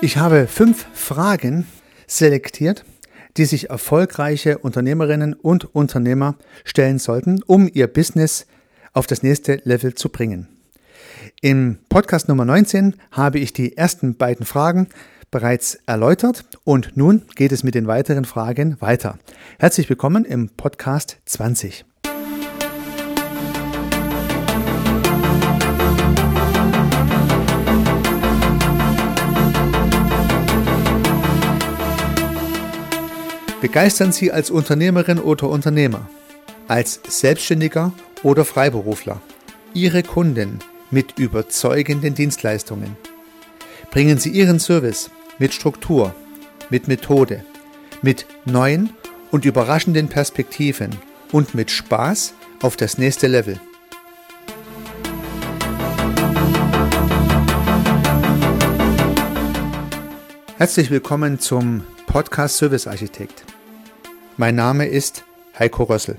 Ich habe fünf Fragen selektiert, die sich erfolgreiche Unternehmerinnen und Unternehmer stellen sollten, um ihr Business auf das nächste Level zu bringen. Im Podcast Nummer 19 habe ich die ersten beiden Fragen bereits erläutert und nun geht es mit den weiteren Fragen weiter. Herzlich willkommen im Podcast 20. Begeistern Sie als Unternehmerin oder Unternehmer, als Selbstständiger oder Freiberufler Ihre Kunden mit überzeugenden Dienstleistungen. Bringen Sie Ihren Service mit Struktur, mit Methode, mit neuen und überraschenden Perspektiven und mit Spaß auf das nächste Level. Herzlich willkommen zum Podcast Service Architekt. Mein Name ist Heiko Rössel.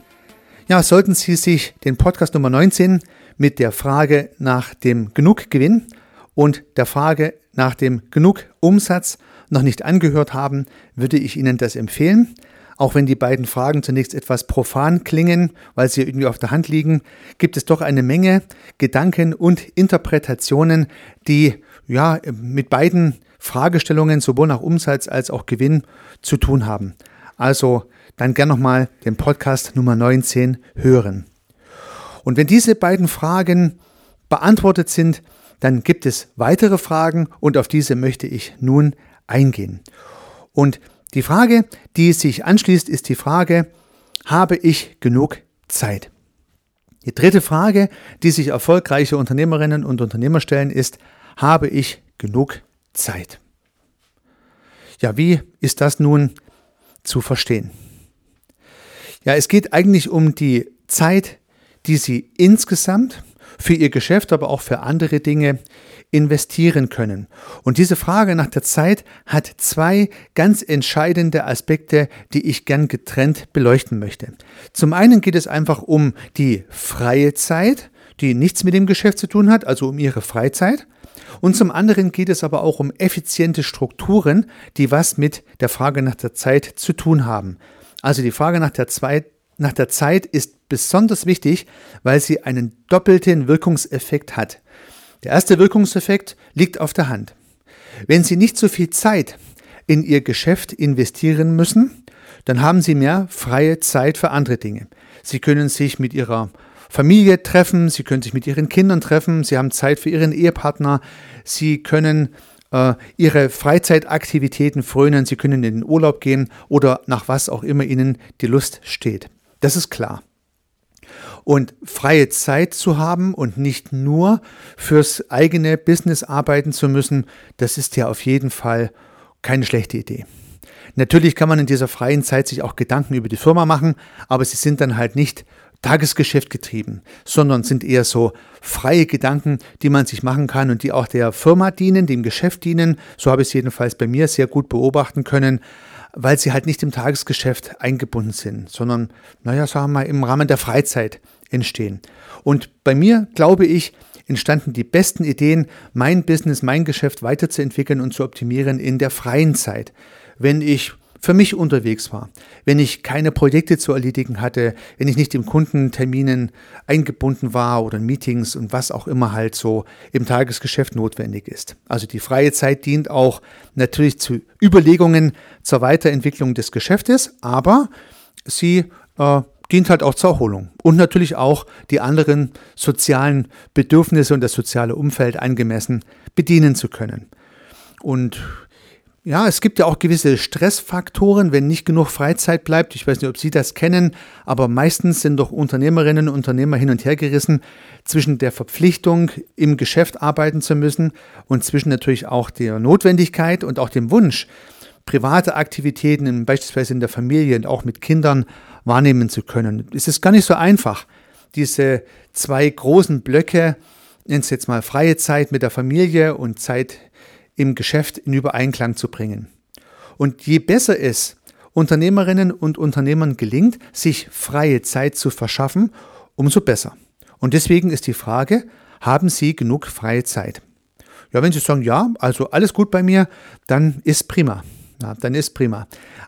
Ja, sollten Sie sich den Podcast Nummer 19 mit der Frage nach dem Genug-Gewinn und der Frage nach dem Genug-Umsatz noch nicht angehört haben, würde ich Ihnen das empfehlen. Auch wenn die beiden Fragen zunächst etwas profan klingen, weil sie irgendwie auf der Hand liegen, gibt es doch eine Menge Gedanken und Interpretationen, die ja mit beiden Fragestellungen sowohl nach Umsatz als auch Gewinn zu tun haben. Also dann gern nochmal den Podcast Nummer 19 hören. Und wenn diese beiden Fragen beantwortet sind, dann gibt es weitere Fragen und auf diese möchte ich nun eingehen. Und die Frage, die sich anschließt, ist die Frage, habe ich genug Zeit? Die dritte Frage, die sich erfolgreiche Unternehmerinnen und Unternehmer stellen, ist, habe ich genug Zeit? Ja, wie ist das nun zu verstehen? Ja, es geht eigentlich um die Zeit, die Sie insgesamt für Ihr Geschäft, aber auch für andere Dinge investieren können. Und diese Frage nach der Zeit hat zwei ganz entscheidende Aspekte, die ich gern getrennt beleuchten möchte. Zum einen geht es einfach um die freie Zeit, die nichts mit dem Geschäft zu tun hat, also um Ihre Freizeit. Und zum anderen geht es aber auch um effiziente Strukturen, die was mit der Frage nach der Zeit zu tun haben. Also die Frage nach der, Zwei nach der Zeit ist besonders wichtig, weil sie einen doppelten Wirkungseffekt hat. Der erste Wirkungseffekt liegt auf der Hand. Wenn Sie nicht so viel Zeit in Ihr Geschäft investieren müssen, dann haben Sie mehr freie Zeit für andere Dinge. Sie können sich mit Ihrer Familie treffen, Sie können sich mit Ihren Kindern treffen, Sie haben Zeit für Ihren Ehepartner, Sie können äh, ihre Freizeitaktivitäten frönen, sie können in den Urlaub gehen oder nach was auch immer ihnen die Lust steht. Das ist klar. Und freie Zeit zu haben und nicht nur fürs eigene Business arbeiten zu müssen, das ist ja auf jeden Fall keine schlechte Idee. Natürlich kann man in dieser freien Zeit sich auch Gedanken über die Firma machen, aber sie sind dann halt nicht Tagesgeschäft getrieben, sondern sind eher so freie Gedanken, die man sich machen kann und die auch der Firma dienen, dem Geschäft dienen. So habe ich es jedenfalls bei mir sehr gut beobachten können, weil sie halt nicht im Tagesgeschäft eingebunden sind, sondern, naja, sagen wir mal, im Rahmen der Freizeit entstehen. Und bei mir, glaube ich, entstanden die besten Ideen, mein Business, mein Geschäft weiterzuentwickeln und zu optimieren in der freien Zeit. Wenn ich für mich unterwegs war, wenn ich keine Projekte zu erledigen hatte, wenn ich nicht im Kundenterminen eingebunden war oder in Meetings und was auch immer halt so im Tagesgeschäft notwendig ist. Also die freie Zeit dient auch natürlich zu Überlegungen zur Weiterentwicklung des Geschäftes, aber sie äh, dient halt auch zur Erholung und natürlich auch die anderen sozialen Bedürfnisse und das soziale Umfeld angemessen bedienen zu können. Und ja, es gibt ja auch gewisse Stressfaktoren, wenn nicht genug Freizeit bleibt. Ich weiß nicht, ob Sie das kennen, aber meistens sind doch Unternehmerinnen und Unternehmer hin und her gerissen zwischen der Verpflichtung, im Geschäft arbeiten zu müssen und zwischen natürlich auch der Notwendigkeit und auch dem Wunsch, private Aktivitäten, beispielsweise in der Familie und auch mit Kindern wahrnehmen zu können. Es ist gar nicht so einfach, diese zwei großen Blöcke, nennen es jetzt mal freie Zeit mit der Familie und Zeit im Geschäft in Übereinklang zu bringen. Und je besser es Unternehmerinnen und Unternehmern gelingt, sich freie Zeit zu verschaffen, umso besser. Und deswegen ist die Frage, haben Sie genug freie Zeit? Ja, wenn Sie sagen, ja, also alles gut bei mir, dann ist prima. Ja, dann ist prima.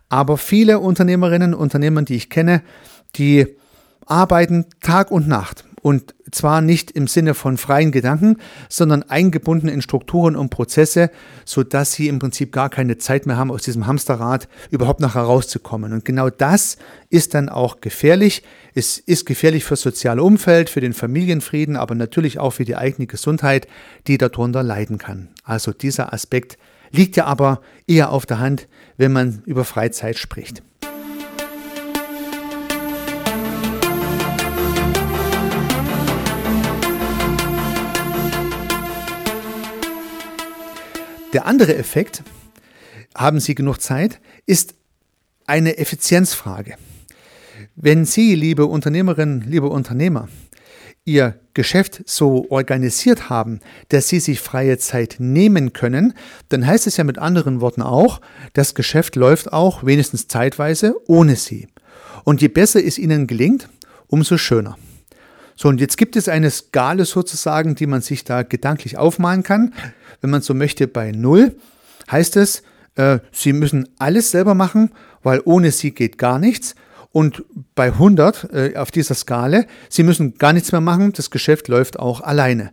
Aber viele Unternehmerinnen und Unternehmer, die ich kenne, die arbeiten Tag und Nacht und zwar nicht im Sinne von freien Gedanken, sondern eingebunden in Strukturen und Prozesse, so dass sie im Prinzip gar keine Zeit mehr haben, aus diesem Hamsterrad überhaupt noch herauszukommen. Und genau das ist dann auch gefährlich. Es ist gefährlich für das soziale Umfeld, für den Familienfrieden, aber natürlich auch für die eigene Gesundheit, die darunter leiden kann. Also dieser Aspekt liegt ja aber eher auf der Hand, wenn man über Freizeit spricht. Der andere Effekt, haben Sie genug Zeit, ist eine Effizienzfrage. Wenn Sie, liebe Unternehmerinnen, liebe Unternehmer, Ihr Geschäft so organisiert haben, dass Sie sich freie Zeit nehmen können, dann heißt es ja mit anderen Worten auch, das Geschäft läuft auch wenigstens zeitweise ohne Sie. Und je besser es Ihnen gelingt, umso schöner. So, und jetzt gibt es eine Skala sozusagen, die man sich da gedanklich aufmalen kann. Wenn man so möchte, bei Null heißt es, äh, Sie müssen alles selber machen, weil ohne Sie geht gar nichts. Und bei 100 äh, auf dieser Skala, Sie müssen gar nichts mehr machen, das Geschäft läuft auch alleine.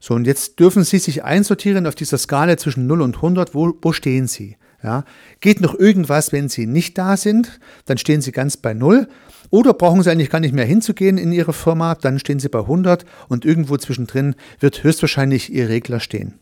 So, und jetzt dürfen Sie sich einsortieren auf dieser Skala zwischen 0 und 100, wo, wo stehen Sie? Ja, geht noch irgendwas, wenn Sie nicht da sind, dann stehen Sie ganz bei 0. Oder brauchen Sie eigentlich gar nicht mehr hinzugehen in Ihre Firma, dann stehen Sie bei 100 und irgendwo zwischendrin wird höchstwahrscheinlich Ihr Regler stehen.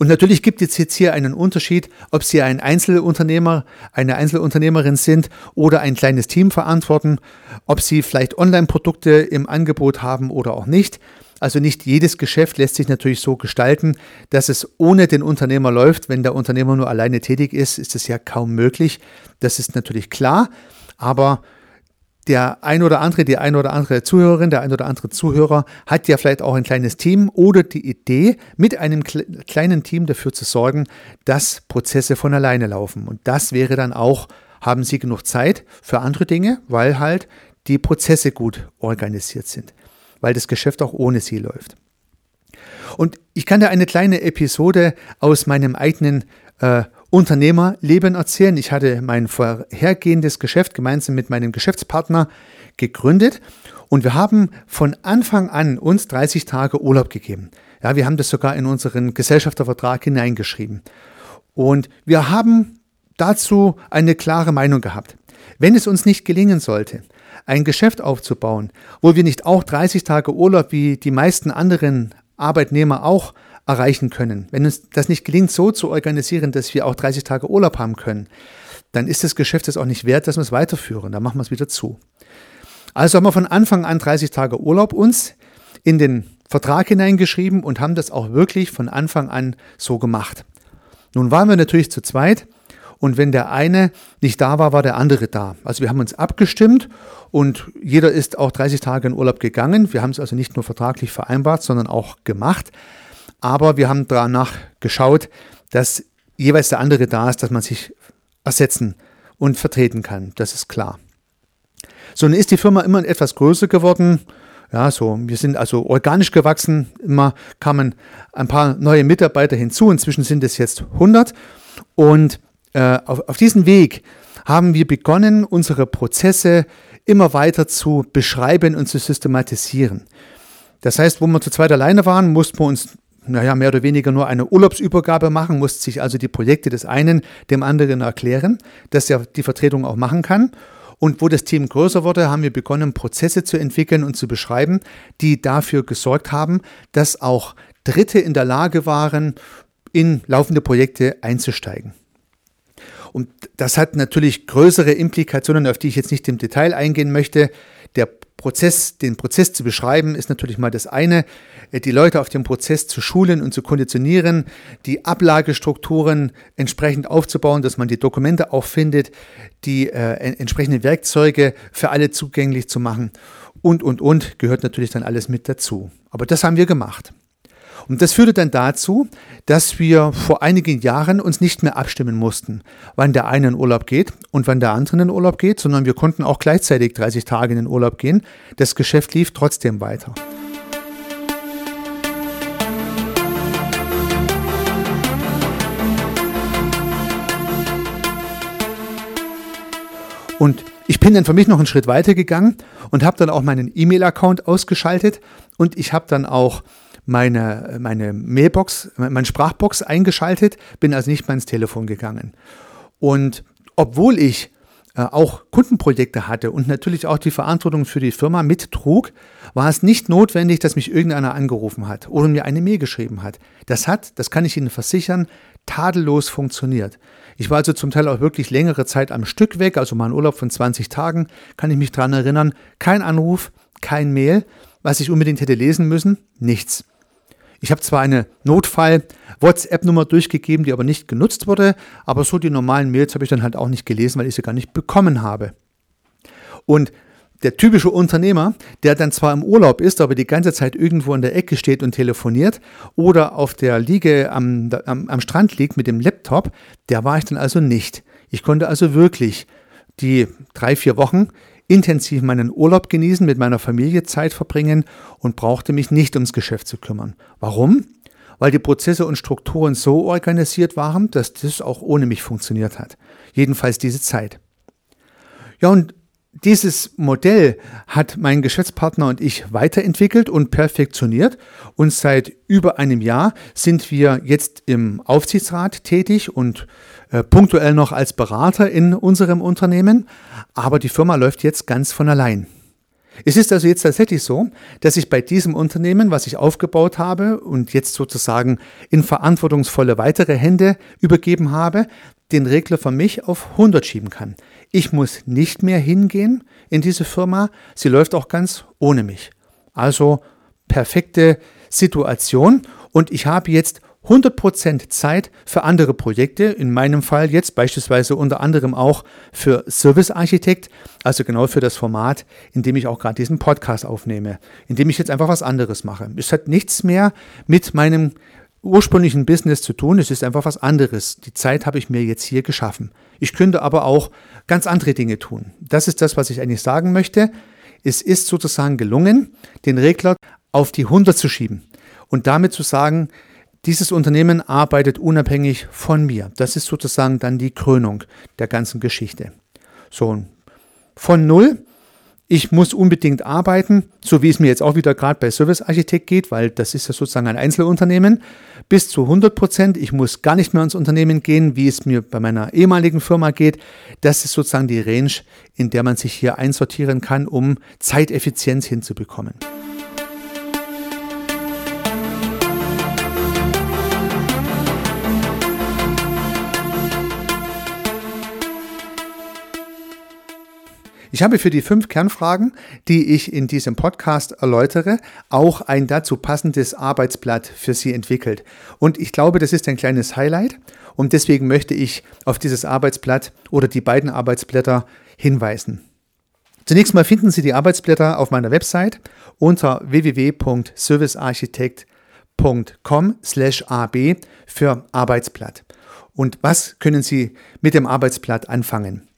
Und natürlich gibt es jetzt hier einen Unterschied, ob Sie ein Einzelunternehmer, eine Einzelunternehmerin sind oder ein kleines Team verantworten, ob Sie vielleicht Online-Produkte im Angebot haben oder auch nicht. Also nicht jedes Geschäft lässt sich natürlich so gestalten, dass es ohne den Unternehmer läuft. Wenn der Unternehmer nur alleine tätig ist, ist es ja kaum möglich. Das ist natürlich klar. Aber der ein oder andere, die ein oder andere Zuhörerin, der ein oder andere Zuhörer hat ja vielleicht auch ein kleines Team oder die Idee, mit einem kleinen Team dafür zu sorgen, dass Prozesse von alleine laufen. Und das wäre dann auch, haben Sie genug Zeit für andere Dinge, weil halt die Prozesse gut organisiert sind, weil das Geschäft auch ohne Sie läuft. Und ich kann da eine kleine Episode aus meinem eigenen äh, Unternehmerleben erzählen. Ich hatte mein vorhergehendes Geschäft gemeinsam mit meinem Geschäftspartner gegründet und wir haben von Anfang an uns 30 Tage Urlaub gegeben. Ja, wir haben das sogar in unseren Gesellschaftervertrag hineingeschrieben. Und wir haben dazu eine klare Meinung gehabt. Wenn es uns nicht gelingen sollte, ein Geschäft aufzubauen, wo wir nicht auch 30 Tage Urlaub wie die meisten anderen Arbeitnehmer auch erreichen können, wenn uns das nicht gelingt, so zu organisieren, dass wir auch 30 Tage Urlaub haben können, dann ist das Geschäft es auch nicht wert, dass wir es weiterführen. Dann machen wir es wieder zu. Also haben wir von Anfang an 30 Tage Urlaub uns in den Vertrag hineingeschrieben und haben das auch wirklich von Anfang an so gemacht. Nun waren wir natürlich zu zweit und wenn der eine nicht da war, war der andere da. Also wir haben uns abgestimmt und jeder ist auch 30 Tage in Urlaub gegangen. Wir haben es also nicht nur vertraglich vereinbart, sondern auch gemacht. Aber wir haben danach geschaut, dass jeweils der andere da ist, dass man sich ersetzen und vertreten kann. Das ist klar. So, nun ist die Firma immer etwas größer geworden. Ja, so, wir sind also organisch gewachsen. Immer kamen ein paar neue Mitarbeiter hinzu. Inzwischen sind es jetzt 100. Und äh, auf, auf diesem Weg haben wir begonnen, unsere Prozesse immer weiter zu beschreiben und zu systematisieren. Das heißt, wo wir zu zweit alleine waren, mussten wir uns naja, mehr oder weniger nur eine Urlaubsübergabe machen, muss sich also die Projekte des einen dem anderen erklären, dass er die Vertretung auch machen kann. Und wo das Team größer wurde, haben wir begonnen, Prozesse zu entwickeln und zu beschreiben, die dafür gesorgt haben, dass auch Dritte in der Lage waren, in laufende Projekte einzusteigen. Und das hat natürlich größere Implikationen, auf die ich jetzt nicht im Detail eingehen möchte. Der Prozess, den Prozess zu beschreiben, ist natürlich mal das eine. Die Leute auf dem Prozess zu schulen und zu konditionieren, die Ablagestrukturen entsprechend aufzubauen, dass man die Dokumente auch findet, die äh, entsprechenden Werkzeuge für alle zugänglich zu machen und, und, und, gehört natürlich dann alles mit dazu. Aber das haben wir gemacht. Und das führte dann dazu, dass wir vor einigen Jahren uns nicht mehr abstimmen mussten, wann der eine in Urlaub geht und wann der andere in Urlaub geht, sondern wir konnten auch gleichzeitig 30 Tage in den Urlaub gehen. Das Geschäft lief trotzdem weiter. Und ich bin dann für mich noch einen Schritt weiter gegangen und habe dann auch meinen E-Mail-Account ausgeschaltet und ich habe dann auch meine, meine Mailbox, meine Sprachbox eingeschaltet, bin also nicht mehr ins Telefon gegangen. Und obwohl ich äh, auch Kundenprojekte hatte und natürlich auch die Verantwortung für die Firma mittrug, war es nicht notwendig, dass mich irgendeiner angerufen hat oder mir eine Mail geschrieben hat. Das hat, das kann ich Ihnen versichern, tadellos funktioniert. Ich war also zum Teil auch wirklich längere Zeit am Stück weg, also mal einen Urlaub von 20 Tagen, kann ich mich daran erinnern. Kein Anruf, kein Mail. Was ich unbedingt hätte lesen müssen, nichts. Ich habe zwar eine Notfall-WhatsApp-Nummer durchgegeben, die aber nicht genutzt wurde, aber so die normalen Mails habe ich dann halt auch nicht gelesen, weil ich sie gar nicht bekommen habe. Und der typische Unternehmer, der dann zwar im Urlaub ist, aber die ganze Zeit irgendwo in der Ecke steht und telefoniert oder auf der Liege am, am, am Strand liegt mit dem Laptop, der war ich dann also nicht. Ich konnte also wirklich die drei, vier Wochen intensiv meinen Urlaub genießen, mit meiner Familie Zeit verbringen und brauchte mich nicht ums Geschäft zu kümmern. Warum? Weil die Prozesse und Strukturen so organisiert waren, dass das auch ohne mich funktioniert hat. Jedenfalls diese Zeit. Ja, und dieses Modell hat mein Geschäftspartner und ich weiterentwickelt und perfektioniert und seit über einem Jahr sind wir jetzt im Aufsichtsrat tätig und äh, punktuell noch als Berater in unserem Unternehmen, aber die Firma läuft jetzt ganz von allein. Es ist also jetzt tatsächlich so, dass ich bei diesem Unternehmen, was ich aufgebaut habe und jetzt sozusagen in verantwortungsvolle weitere Hände übergeben habe, den Regler für mich auf 100 schieben kann. Ich muss nicht mehr hingehen in diese Firma, sie läuft auch ganz ohne mich. Also perfekte Situation und ich habe jetzt 100% Zeit für andere Projekte, in meinem Fall jetzt beispielsweise unter anderem auch für Service Architekt, also genau für das Format, in dem ich auch gerade diesen Podcast aufnehme, in dem ich jetzt einfach was anderes mache. Es hat nichts mehr mit meinem ursprünglichen Business zu tun, es ist einfach was anderes. Die Zeit habe ich mir jetzt hier geschaffen. Ich könnte aber auch ganz andere Dinge tun. Das ist das, was ich eigentlich sagen möchte. Es ist sozusagen gelungen, den Regler auf die 100 zu schieben und damit zu sagen, dieses Unternehmen arbeitet unabhängig von mir. Das ist sozusagen dann die Krönung der ganzen Geschichte. So, von null ich muss unbedingt arbeiten, so wie es mir jetzt auch wieder gerade bei Service Architekt geht, weil das ist ja sozusagen ein Einzelunternehmen, bis zu 100 Prozent. Ich muss gar nicht mehr ins Unternehmen gehen, wie es mir bei meiner ehemaligen Firma geht. Das ist sozusagen die Range, in der man sich hier einsortieren kann, um Zeiteffizienz hinzubekommen. Ich habe für die fünf Kernfragen, die ich in diesem Podcast erläutere, auch ein dazu passendes Arbeitsblatt für Sie entwickelt. Und ich glaube, das ist ein kleines Highlight. Und deswegen möchte ich auf dieses Arbeitsblatt oder die beiden Arbeitsblätter hinweisen. Zunächst mal finden Sie die Arbeitsblätter auf meiner Website unter www.servicearchitekt.com/ab für Arbeitsblatt. Und was können Sie mit dem Arbeitsblatt anfangen?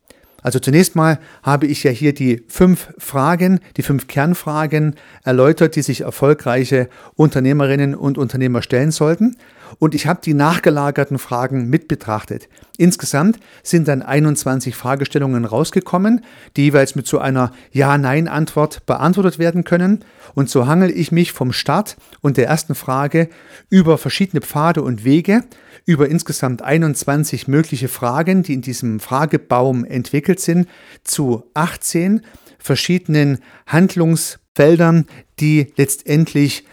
Also zunächst mal habe ich ja hier die fünf Fragen, die fünf Kernfragen erläutert, die sich erfolgreiche Unternehmerinnen und Unternehmer stellen sollten. Und ich habe die nachgelagerten Fragen mit betrachtet. Insgesamt sind dann 21 Fragestellungen rausgekommen, die jeweils mit so einer Ja-Nein-Antwort beantwortet werden können. Und so hangel ich mich vom Start und der ersten Frage über verschiedene Pfade und Wege über insgesamt 21 mögliche Fragen, die in diesem Fragebaum entwickelt sind, zu 18 verschiedenen Handlungsfeldern, die letztendlich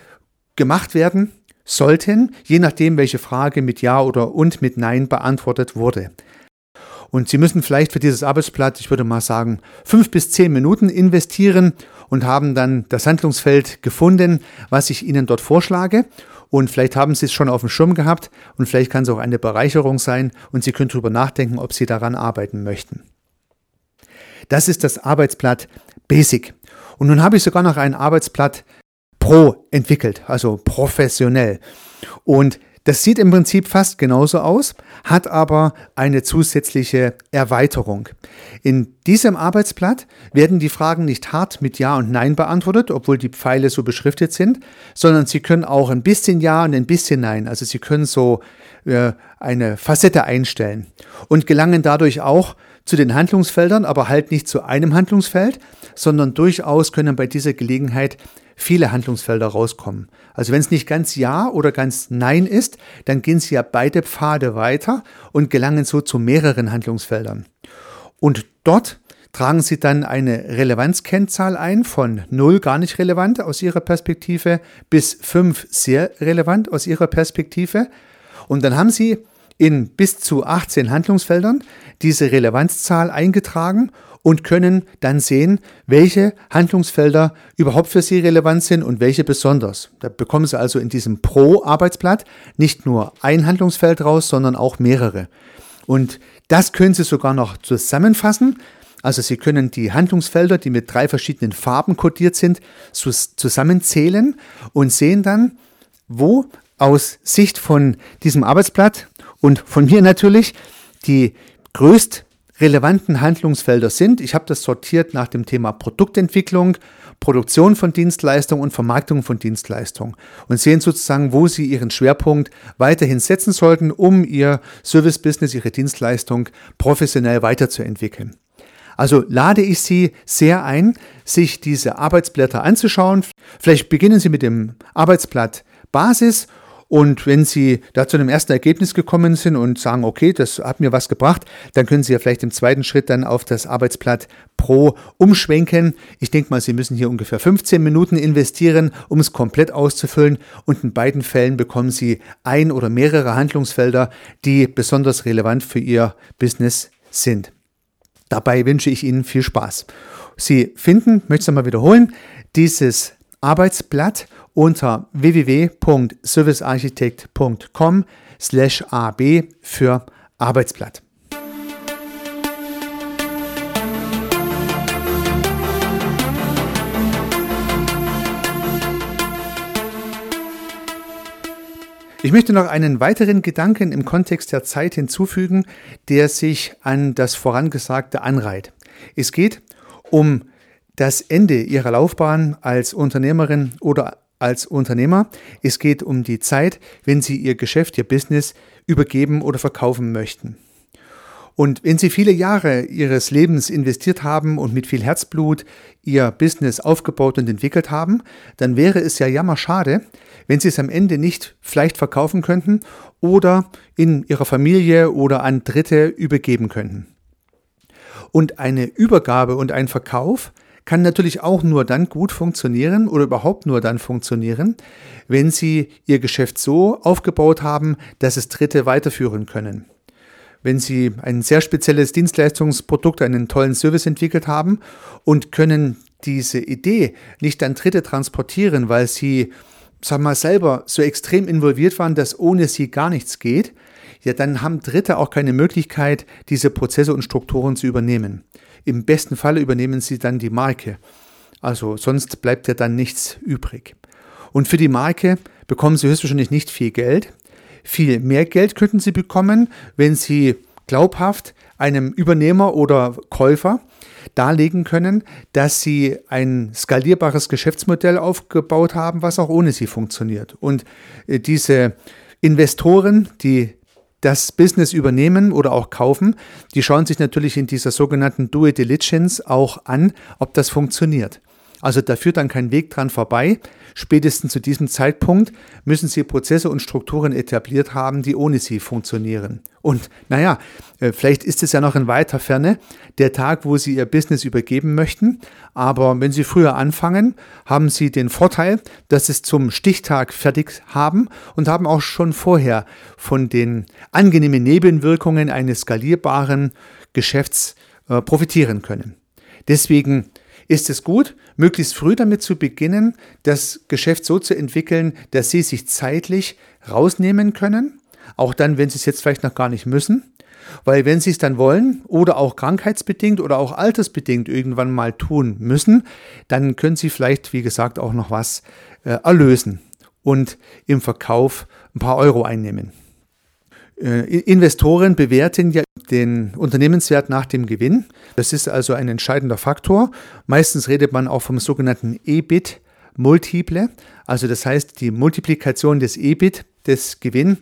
gemacht werden sollten, je nachdem, welche Frage mit Ja oder und mit Nein beantwortet wurde. Und Sie müssen vielleicht für dieses Arbeitsblatt, ich würde mal sagen, fünf bis zehn Minuten investieren und haben dann das Handlungsfeld gefunden, was ich Ihnen dort vorschlage. Und vielleicht haben Sie es schon auf dem Schirm gehabt und vielleicht kann es auch eine Bereicherung sein und Sie können darüber nachdenken, ob Sie daran arbeiten möchten. Das ist das Arbeitsblatt Basic. Und nun habe ich sogar noch ein Arbeitsblatt Pro entwickelt, also professionell. Und das sieht im Prinzip fast genauso aus, hat aber eine zusätzliche Erweiterung. In diesem Arbeitsblatt werden die Fragen nicht hart mit Ja und Nein beantwortet, obwohl die Pfeile so beschriftet sind, sondern sie können auch ein bisschen Ja und ein bisschen Nein. Also sie können so äh, eine Facette einstellen und gelangen dadurch auch zu den Handlungsfeldern, aber halt nicht zu einem Handlungsfeld, sondern durchaus können bei dieser Gelegenheit viele Handlungsfelder rauskommen. Also wenn es nicht ganz Ja oder ganz Nein ist, dann gehen Sie ja beide Pfade weiter und gelangen so zu mehreren Handlungsfeldern. Und dort tragen Sie dann eine Relevanzkennzahl ein von 0 gar nicht relevant aus Ihrer Perspektive bis 5 sehr relevant aus Ihrer Perspektive. Und dann haben Sie in bis zu 18 Handlungsfeldern diese Relevanzzahl eingetragen und können dann sehen, welche Handlungsfelder überhaupt für Sie relevant sind und welche besonders. Da bekommen Sie also in diesem Pro-Arbeitsblatt nicht nur ein Handlungsfeld raus, sondern auch mehrere. Und das können Sie sogar noch zusammenfassen. Also Sie können die Handlungsfelder, die mit drei verschiedenen Farben kodiert sind, zusammenzählen und sehen dann, wo aus Sicht von diesem Arbeitsblatt und von mir natürlich die größt relevanten Handlungsfelder sind. Ich habe das sortiert nach dem Thema Produktentwicklung, Produktion von Dienstleistungen und Vermarktung von Dienstleistungen und sehen sozusagen, wo Sie Ihren Schwerpunkt weiterhin setzen sollten, um Ihr Service-Business, Ihre Dienstleistung professionell weiterzuentwickeln. Also lade ich Sie sehr ein, sich diese Arbeitsblätter anzuschauen. Vielleicht beginnen Sie mit dem Arbeitsblatt Basis und wenn Sie da zu einem ersten Ergebnis gekommen sind und sagen, okay, das hat mir was gebracht, dann können Sie ja vielleicht im zweiten Schritt dann auf das Arbeitsblatt Pro umschwenken. Ich denke mal, Sie müssen hier ungefähr 15 Minuten investieren, um es komplett auszufüllen. Und in beiden Fällen bekommen Sie ein oder mehrere Handlungsfelder, die besonders relevant für Ihr Business sind. Dabei wünsche ich Ihnen viel Spaß. Sie finden, möchte ich es mal wiederholen, dieses Arbeitsblatt unter www.servicearchitekt.com slash ab für Arbeitsblatt. Ich möchte noch einen weiteren Gedanken im Kontext der Zeit hinzufügen, der sich an das Vorangesagte anreiht. Es geht um das Ende Ihrer Laufbahn als Unternehmerin oder als Unternehmer. Es geht um die Zeit, wenn Sie Ihr Geschäft, Ihr Business übergeben oder verkaufen möchten. Und wenn Sie viele Jahre Ihres Lebens investiert haben und mit viel Herzblut Ihr Business aufgebaut und entwickelt haben, dann wäre es ja jammerschade, wenn Sie es am Ende nicht vielleicht verkaufen könnten oder in Ihrer Familie oder an Dritte übergeben könnten. Und eine Übergabe und ein Verkauf kann natürlich auch nur dann gut funktionieren oder überhaupt nur dann funktionieren, wenn Sie Ihr Geschäft so aufgebaut haben, dass es Dritte weiterführen können. Wenn Sie ein sehr spezielles Dienstleistungsprodukt, einen tollen Service entwickelt haben und können diese Idee nicht an Dritte transportieren, weil Sie, sag mal, selber so extrem involviert waren, dass ohne Sie gar nichts geht, ja, dann haben Dritte auch keine Möglichkeit, diese Prozesse und Strukturen zu übernehmen. Im besten Falle übernehmen sie dann die Marke. Also sonst bleibt ja dann nichts übrig. Und für die Marke bekommen sie höchstwahrscheinlich nicht viel Geld. Viel mehr Geld könnten sie bekommen, wenn sie glaubhaft einem Übernehmer oder Käufer darlegen können, dass sie ein skalierbares Geschäftsmodell aufgebaut haben, was auch ohne sie funktioniert. Und äh, diese Investoren, die das Business übernehmen oder auch kaufen, die schauen sich natürlich in dieser sogenannten Due Diligence auch an, ob das funktioniert. Also da führt dann kein Weg dran vorbei. Spätestens zu diesem Zeitpunkt müssen Sie Prozesse und Strukturen etabliert haben, die ohne Sie funktionieren. Und naja, äh, vielleicht ist es ja noch in weiter Ferne der Tag, wo Sie Ihr Business übergeben möchten. Aber wenn Sie früher anfangen, haben Sie den Vorteil, dass Sie es zum Stichtag fertig haben und haben auch schon vorher von den angenehmen Nebenwirkungen eines skalierbaren Geschäfts äh, profitieren können. Deswegen ist es gut, möglichst früh damit zu beginnen, das Geschäft so zu entwickeln, dass Sie sich zeitlich rausnehmen können, auch dann, wenn Sie es jetzt vielleicht noch gar nicht müssen. Weil wenn Sie es dann wollen oder auch krankheitsbedingt oder auch altersbedingt irgendwann mal tun müssen, dann können Sie vielleicht, wie gesagt, auch noch was äh, erlösen und im Verkauf ein paar Euro einnehmen. Äh, Investoren bewerten ja den Unternehmenswert nach dem Gewinn. Das ist also ein entscheidender Faktor. Meistens redet man auch vom sogenannten EBIT. Multiple, also das heißt die Multiplikation des EBIT, des Gewinn,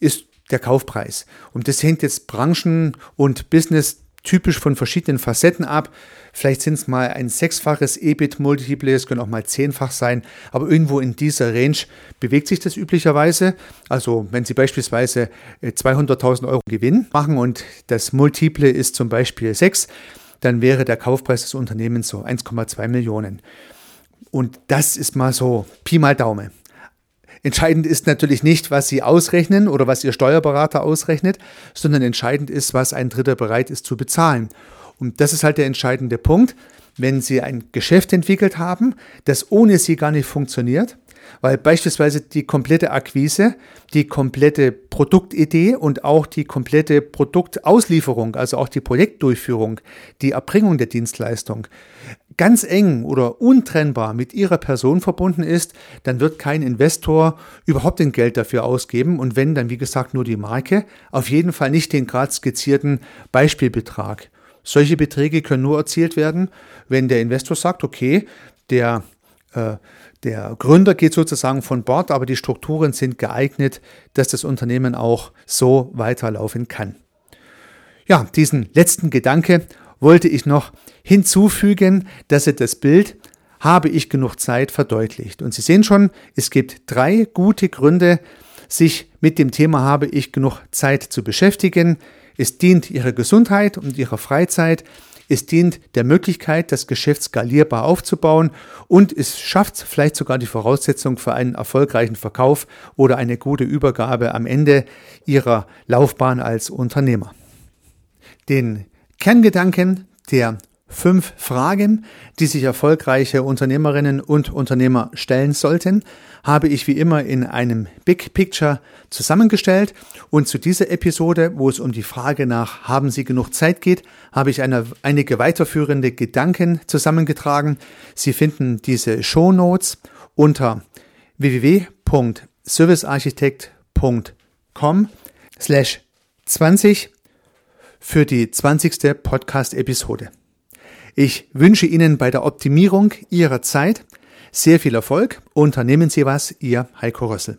ist der Kaufpreis. Und das hängt jetzt branchen- und Business typisch von verschiedenen Facetten ab. Vielleicht sind es mal ein sechsfaches EBIT-Multiple, es können auch mal zehnfach sein, aber irgendwo in dieser Range bewegt sich das üblicherweise. Also wenn Sie beispielsweise 200.000 äh, Euro Gewinn machen und das Multiple ist zum Beispiel 6, dann wäre der Kaufpreis des Unternehmens so 1,2 Millionen. Und das ist mal so Pi mal Daumen. Entscheidend ist natürlich nicht, was Sie ausrechnen oder was Ihr Steuerberater ausrechnet, sondern entscheidend ist, was ein Dritter bereit ist zu bezahlen. Und das ist halt der entscheidende Punkt. Wenn Sie ein Geschäft entwickelt haben, das ohne Sie gar nicht funktioniert, weil beispielsweise die komplette Akquise, die komplette Produktidee und auch die komplette Produktauslieferung, also auch die Projektdurchführung, die Erbringung der Dienstleistung ganz eng oder untrennbar mit ihrer Person verbunden ist, dann wird kein Investor überhaupt den Geld dafür ausgeben und wenn, dann wie gesagt nur die Marke, auf jeden Fall nicht den gerade skizzierten Beispielbetrag. Solche Beträge können nur erzielt werden, wenn der Investor sagt, okay, der, äh, der Gründer geht sozusagen von Bord, aber die Strukturen sind geeignet, dass das Unternehmen auch so weiterlaufen kann. Ja, diesen letzten Gedanke wollte ich noch hinzufügen, dass er das Bild habe ich genug Zeit verdeutlicht. Und Sie sehen schon, es gibt drei gute Gründe, sich mit dem Thema habe ich genug Zeit zu beschäftigen. Es dient Ihrer Gesundheit und Ihrer Freizeit. Es dient der Möglichkeit, das Geschäft skalierbar aufzubauen und es schafft vielleicht sogar die Voraussetzung für einen erfolgreichen Verkauf oder eine gute Übergabe am Ende Ihrer Laufbahn als Unternehmer. Den Kerngedanken der fünf Fragen, die sich erfolgreiche Unternehmerinnen und Unternehmer stellen sollten, habe ich wie immer in einem Big Picture zusammengestellt. Und zu dieser Episode, wo es um die Frage nach Haben Sie genug Zeit geht, habe ich eine, einige weiterführende Gedanken zusammengetragen. Sie finden diese Show Notes unter www.servicearchitekt.com slash 20 für die 20. Podcast-Episode. Ich wünsche Ihnen bei der Optimierung Ihrer Zeit sehr viel Erfolg. Unternehmen Sie was, Ihr Heiko Rössel.